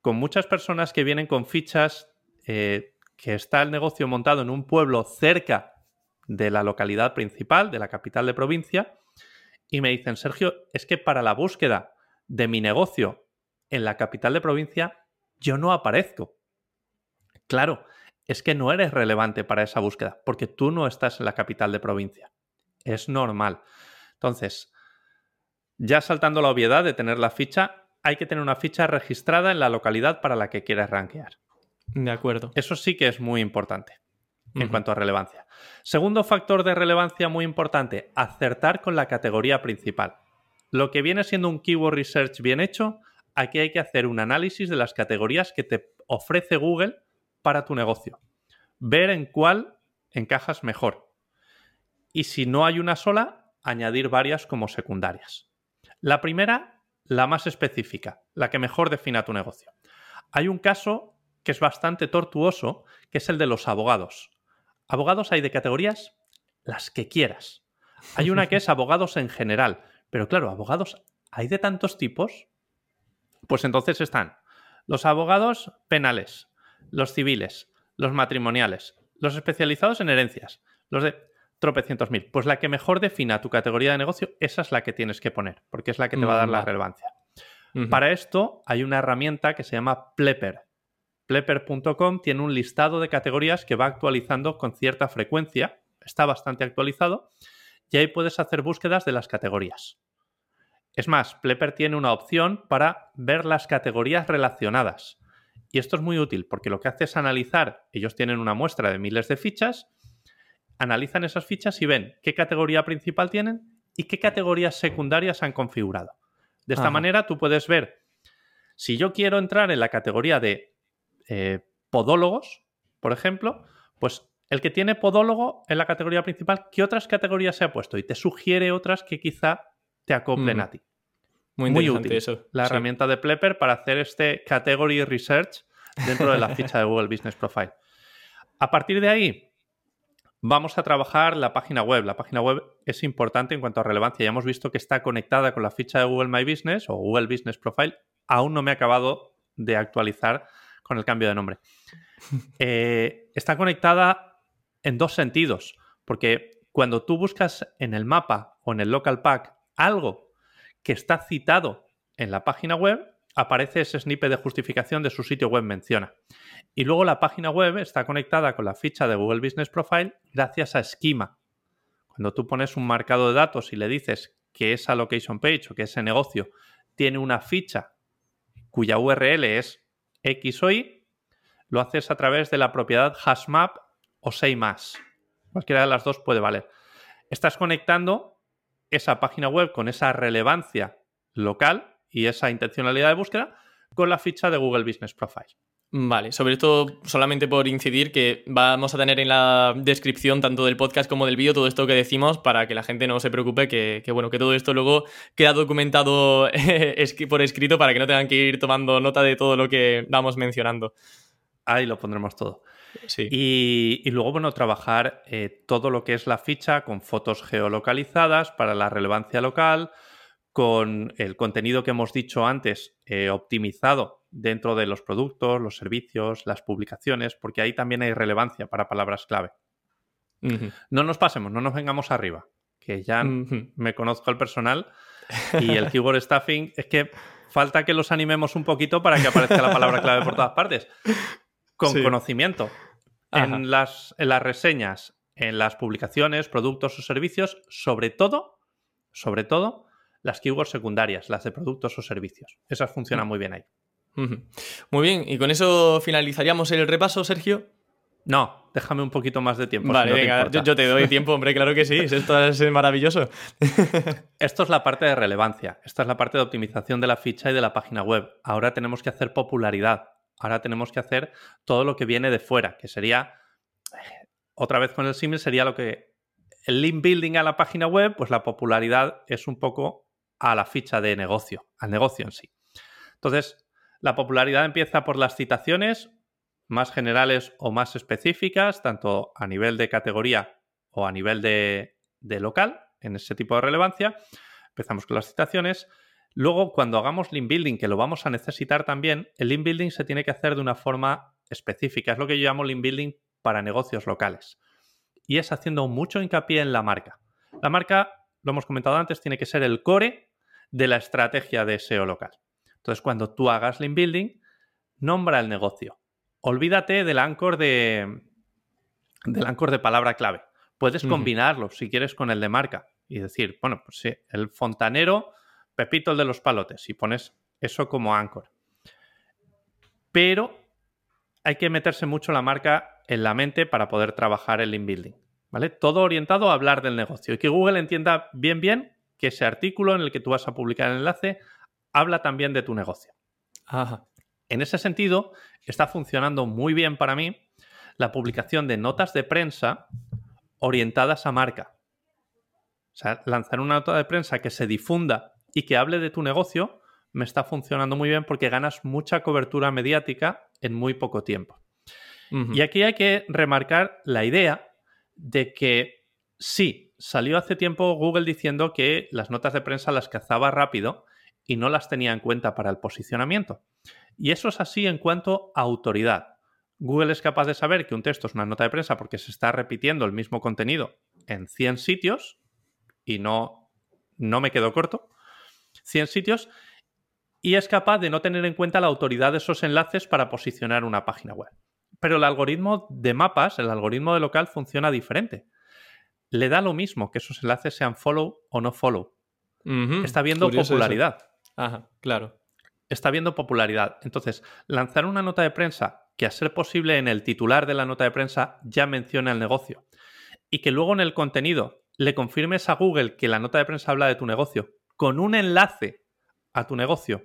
con muchas personas que vienen con fichas eh, que está el negocio montado en un pueblo cerca de la localidad principal, de la capital de provincia, y me dicen, Sergio, es que para la búsqueda de mi negocio en la capital de provincia, yo no aparezco. Claro, es que no eres relevante para esa búsqueda, porque tú no estás en la capital de provincia. Es normal. Entonces, ya saltando la obviedad de tener la ficha, hay que tener una ficha registrada en la localidad para la que quieras rankear. De acuerdo. Eso sí que es muy importante en cuanto a relevancia. Segundo factor de relevancia muy importante, acertar con la categoría principal. Lo que viene siendo un keyword research bien hecho, aquí hay que hacer un análisis de las categorías que te ofrece Google para tu negocio. Ver en cuál encajas mejor. Y si no hay una sola, añadir varias como secundarias. La primera, la más específica, la que mejor defina tu negocio. Hay un caso que es bastante tortuoso, que es el de los abogados. Abogados hay de categorías las que quieras. Hay una que es abogados en general, pero claro, abogados hay de tantos tipos. Pues entonces están los abogados penales, los civiles, los matrimoniales, los especializados en herencias, los de tropecientos mil. Pues la que mejor defina tu categoría de negocio, esa es la que tienes que poner, porque es la que te va a dar la relevancia. Para esto hay una herramienta que se llama Plepper. Plepper.com tiene un listado de categorías que va actualizando con cierta frecuencia, está bastante actualizado, y ahí puedes hacer búsquedas de las categorías. Es más, Plepper tiene una opción para ver las categorías relacionadas. Y esto es muy útil porque lo que hace es analizar, ellos tienen una muestra de miles de fichas, analizan esas fichas y ven qué categoría principal tienen y qué categorías secundarias han configurado. De esta manera tú puedes ver Si yo quiero entrar en la categoría de eh, podólogos, por ejemplo, pues el que tiene podólogo en la categoría principal, ¿qué otras categorías se ha puesto? Y te sugiere otras que quizá te acoplen a ti. Muy, útil eso. La herramienta de Plepper para hacer este category research dentro de la ficha de Google Business Profile. A partir de ahí, vamos a trabajar la página web. La página web es importante en cuanto a relevancia. Ya hemos visto que está conectada con la ficha de Google My Business o Google Business Profile. Aún no me he acabado de actualizar con el cambio de nombre. Eh, está conectada en dos sentidos, porque cuando tú buscas en el mapa o en el local pack algo que está citado en la página web, aparece ese snippet de justificación de su sitio web menciona. Y luego la página web está conectada con la ficha de Google Business Profile gracias a Schema. Cuando tú pones un marcado de datos y le dices que esa location page o que ese negocio tiene una ficha cuya URL es X o Y, lo haces a través de la propiedad hashmap o más. Cualquiera de las dos puede valer. Estás conectando esa página web con esa relevancia local y esa intencionalidad de búsqueda con la ficha de Google Business Profile. Vale, sobre todo solamente por incidir que vamos a tener en la descripción tanto del podcast como del vídeo todo esto que decimos para que la gente no se preocupe que, bueno, que todo esto luego queda documentado por escrito para que no tengan que ir tomando nota de todo lo que vamos mencionando. Ahí lo pondremos todo. Sí. Y, luego, bueno, trabajar eh, todo lo que es la ficha con fotos geolocalizadas para la relevancia local, con el contenido que hemos dicho antes eh, optimizado dentro de los productos, los servicios, las publicaciones, porque ahí también hay relevancia para palabras clave. No nos pasemos, no nos vengamos arriba, que ya me conozco al personal y el keyword stuffing es que falta que los animemos un poquito para que aparezca la palabra clave por todas partes con conocimiento. En las, en las reseñas, en las publicaciones, productos o servicios, sobre todo, sobre todo, las keywords secundarias, las de productos o servicios. Esas funcionan mm. muy bien ahí. Muy bien, y con eso finalizaríamos el repaso, Sergio. No, déjame un poquito más de tiempo. Vale, venga, yo, te doy tiempo, hombre, claro que sí, esto es maravilloso. esto es la parte de relevancia, esta es la parte de optimización de la ficha y de la página web. Ahora tenemos que hacer popularidad, Ahora tenemos que hacer todo lo que viene de fuera, que sería, otra vez con el símil, sería lo que el link building a la página web, pues la popularidad es un poco a la ficha de negocio, al negocio en sí. Entonces, la popularidad empieza por las citaciones más generales o más específicas, tanto a nivel de categoría o a nivel de, de local, en ese tipo de relevancia. Empezamos con las citaciones. Luego, cuando hagamos link building, que lo vamos a necesitar también, el link building se tiene que hacer de una forma específica. Es lo que yo llamo link building para negocios locales. Y es haciendo mucho hincapié en la marca. La marca, lo hemos comentado antes, tiene que ser el core de la estrategia de SEO local. Entonces, cuando tú hagas link building, nombra el negocio. Olvídate del anchor de, del anchor de palabra clave. Puedes combinarlo, si quieres, con el de marca y decir, bueno, pues sí, el fontanero Pepito el de los palotes y pones eso como anchor. Pero hay que meterse mucho la marca en la mente para poder trabajar el link building. ¿Vale? Todo orientado a hablar del negocio y que Google entienda bien bien que ese artículo en el que tú vas a publicar el enlace habla también de tu negocio. En ese sentido, está funcionando muy bien para mí la publicación de notas de prensa orientadas a marca. O sea, lanzar una nota de prensa que se difunda y que hable de tu negocio me está funcionando muy bien porque ganas mucha cobertura mediática en muy poco tiempo. Y aquí hay que remarcar la idea de que sí, salió hace tiempo Google diciendo que las notas de prensa las cazaba rápido y no las tenía en cuenta para el posicionamiento. Y eso es así en cuanto a autoridad. Google es capaz de saber que un texto es una nota de prensa porque se está repitiendo el mismo contenido en 100 sitios y no, no me quedo corto. 100 sitios y es capaz de no tener en cuenta la autoridad de esos enlaces para posicionar una página web. Pero el algoritmo de mapas, el algoritmo de local, funciona diferente. Le da lo mismo que esos enlaces sean follow o no follow. Está viendo popularidad. Ajá, claro. Está viendo popularidad. Entonces, lanzar una nota de prensa que a ser posible en el titular de la nota de prensa ya mencione el negocio y que luego en el contenido le confirmes a Google que la nota de prensa habla de tu negocio con un enlace a tu negocio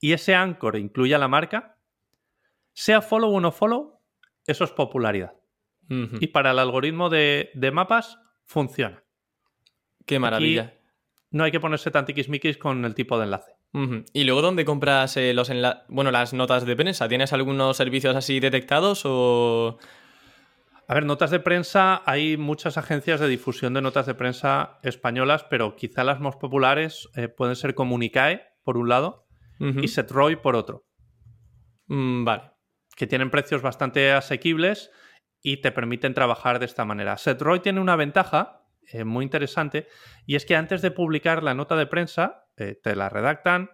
y ese anchor incluya la marca, sea follow o no follow, eso es popularidad. Y para el algoritmo de, mapas, funciona. Qué maravilla. no hay que ponerse tan tiquismiquis con el tipo de enlace. ¿Y luego dónde compras eh, los bueno, las notas de prensa? ¿Tienes algunos servicios así detectados o...? A ver, notas de prensa, hay muchas agencias de difusión de notas de prensa españolas, pero quizá las más populares eh, pueden ser Comunicae, por un lado, y Setroy, por otro. Mm, vale. Que tienen precios bastante asequibles y te permiten trabajar de esta manera. Setroy tiene una ventaja eh, muy interesante y es que antes de publicar la nota de prensa, eh, te la redactan,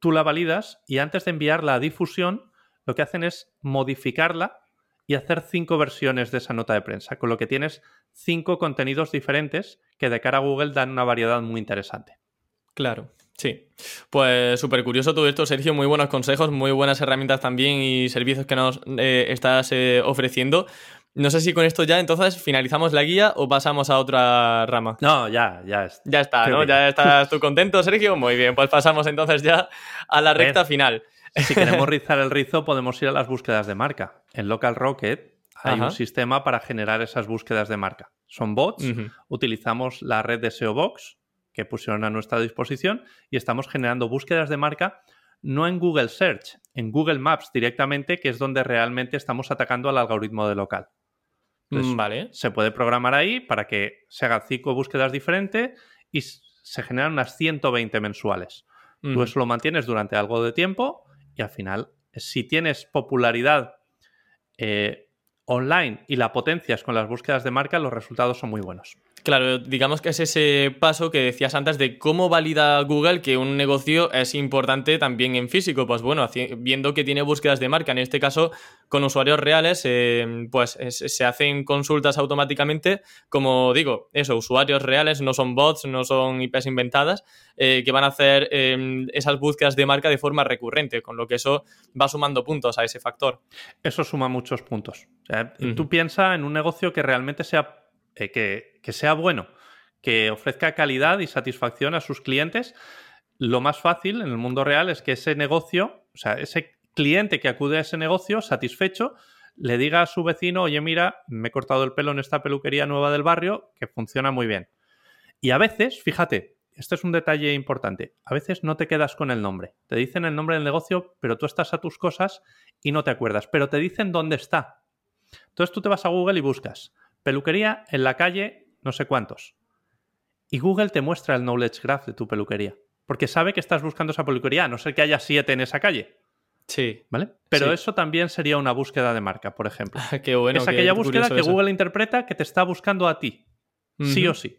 tú la validas y antes de enviarla a difusión, lo que hacen es modificarla y hacer cinco versiones de esa nota de prensa, con lo que tienes cinco contenidos diferentes que de cara a Google dan una variedad muy interesante. Claro, sí. Pues súper curioso todo esto, Sergio. Muy buenos consejos, muy buenas herramientas también y servicios que nos eh, estás eh, ofreciendo. No sé si con esto ya entonces finalizamos la guía o pasamos a otra rama. No, ya, ya está. Ya está, ¿no? Ya estás tú contento, Sergio. Muy bien, pues pasamos entonces ya a la recta final. Si queremos rizar el rizo, podemos ir a las búsquedas de marca. En Local Rocket hay un sistema para generar esas búsquedas de marca. Son bots, utilizamos la red de SEO Box que pusieron a nuestra disposición y estamos generando búsquedas de marca no en Google Search, en Google Maps directamente, que es donde realmente estamos atacando al algoritmo de local. Mm, vale. Se puede programar ahí para que se hagan cinco búsquedas diferentes y se generan unas 120 mensuales. Tú eso lo mantienes durante algo de tiempo y al final, si tienes popularidad eh, online y la potencias con las búsquedas de marca, los resultados son muy buenos. Claro, digamos que es ese paso que decías antes de cómo valida Google que un negocio es importante también en físico. Pues bueno, viendo que tiene búsquedas de marca, en este caso con usuarios reales, eh, pues se hacen consultas automáticamente. Como digo, eso, usuarios reales, no son bots, no son IPs inventadas, eh, que van a hacer em, esas búsquedas de marca de forma recurrente, con lo que eso va sumando puntos a ese factor. Eso suma muchos puntos. Tú piensas en un negocio que realmente sea eh, que, sea bueno, que ofrezca calidad y satisfacción a sus clientes, lo más fácil en el mundo real es que ese negocio, o sea, ese cliente que acude a ese negocio satisfecho, le diga a su vecino, oye, mira, me he cortado el pelo en esta peluquería nueva del barrio, que funciona muy bien. Y a veces, fíjate, este es un detalle importante, a veces no te quedas con el nombre. Te dicen el nombre del negocio, pero tú estás a tus cosas y no te acuerdas, pero te dicen dónde está. Entonces tú te vas a Google y buscas Peluquería en la calle, no sé cuántos. Y Google te muestra el knowledge graph de tu peluquería. Porque sabe que estás buscando esa peluquería, a no ser que haya siete en esa calle. Sí. ¿Vale? Pero eso también sería una búsqueda de marca, por ejemplo. qué bueno. Es aquella búsqueda que Google interpreta que te está buscando a ti. Sí o sí.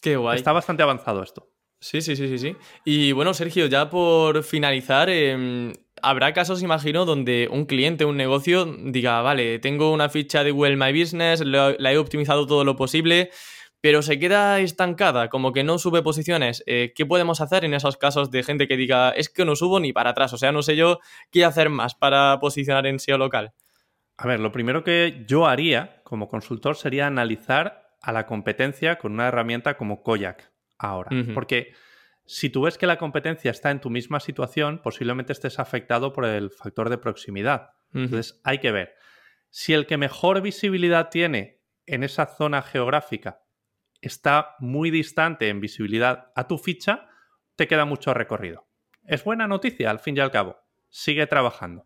Qué guay. Está bastante avanzado esto. Sí, sí, sí, sí, sí. Y bueno, Sergio, ya por finalizar, em, habrá casos, imagino, donde un cliente, un negocio diga, vale, tengo una ficha de Google My Business, la he optimizado todo lo posible, pero se queda estancada, como que no sube posiciones. Eh, ¿Qué podemos hacer en esos casos de gente que diga, es que no subo ni para atrás? O sea, no sé yo qué hacer más para posicionar en SEO local. A ver, lo primero que yo haría como consultor sería analizar a la competencia con una herramienta como Koyak ahora. Porque si tú ves que la competencia está en tu misma situación, posiblemente estés afectado por el factor de proximidad. Entonces, hay que ver. Si el que mejor visibilidad tiene en esa zona geográfica está muy distante en visibilidad a tu ficha, te queda mucho recorrido. Es buena noticia, al fin y al cabo. Sigue trabajando.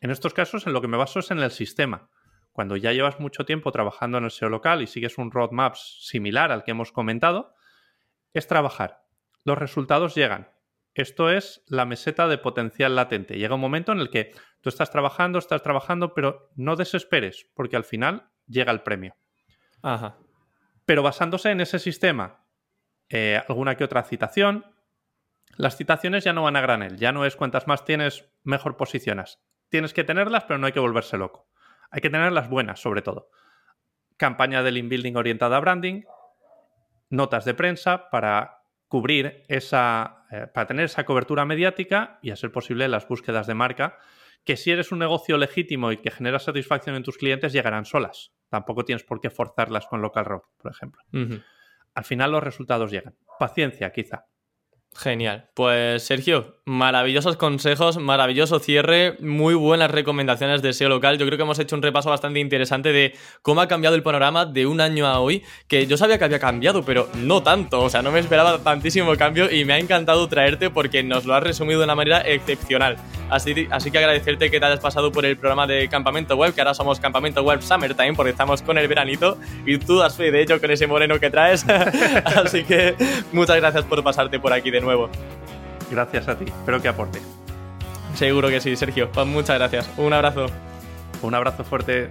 En estos casos, en lo que me baso es en el sistema. Cuando ya llevas mucho tiempo trabajando en el SEO local y sigues un roadmap similar al que hemos comentado, es trabajar los resultados llegan. Esto es la meseta de potencial latente. Llega un momento en el que tú estás trabajando, estás trabajando, pero no desesperes, porque al final llega el premio. Ajá. Pero basándose en ese sistema, eh, alguna que otra citación, las citaciones ya no van a granel, ya no es cuantas más tienes, mejor posicionas. Tienes que tenerlas, pero no hay que volverse loco. Hay que tenerlas buenas, sobre todo. Campaña de link building orientada a branding, notas de prensa para cubrir esa, eh, para tener esa cobertura mediática y a ser posible las búsquedas de marca, que si eres un negocio legítimo y que genera satisfacción en tus clientes, llegarán solas. Tampoco tienes por qué forzarlas con Local Rock, por ejemplo. Al final los resultados llegan. Paciencia, quizá. Genial. Pues Sergio, maravillosos consejos, maravilloso cierre, muy buenas recomendaciones de SEO local. Yo creo que hemos hecho un repaso bastante interesante de cómo ha cambiado el panorama de un año a hoy, que yo sabía que había cambiado, pero no tanto. O sea, no me esperaba tantísimo cambio y me ha encantado traerte porque nos lo has resumido de una manera excepcional. Así, así que agradecerte que te hayas pasado por el programa de Campamento Web, que ahora somos Campamento Web Summertime, porque estamos con el veranito y tú das fe de hecho con ese moreno que traes. así que muchas gracias por pasarte por aquí de nuevo. Gracias a ti, espero que aporte. Seguro que sí, Sergio. Pues muchas gracias. Un abrazo. Un abrazo fuerte.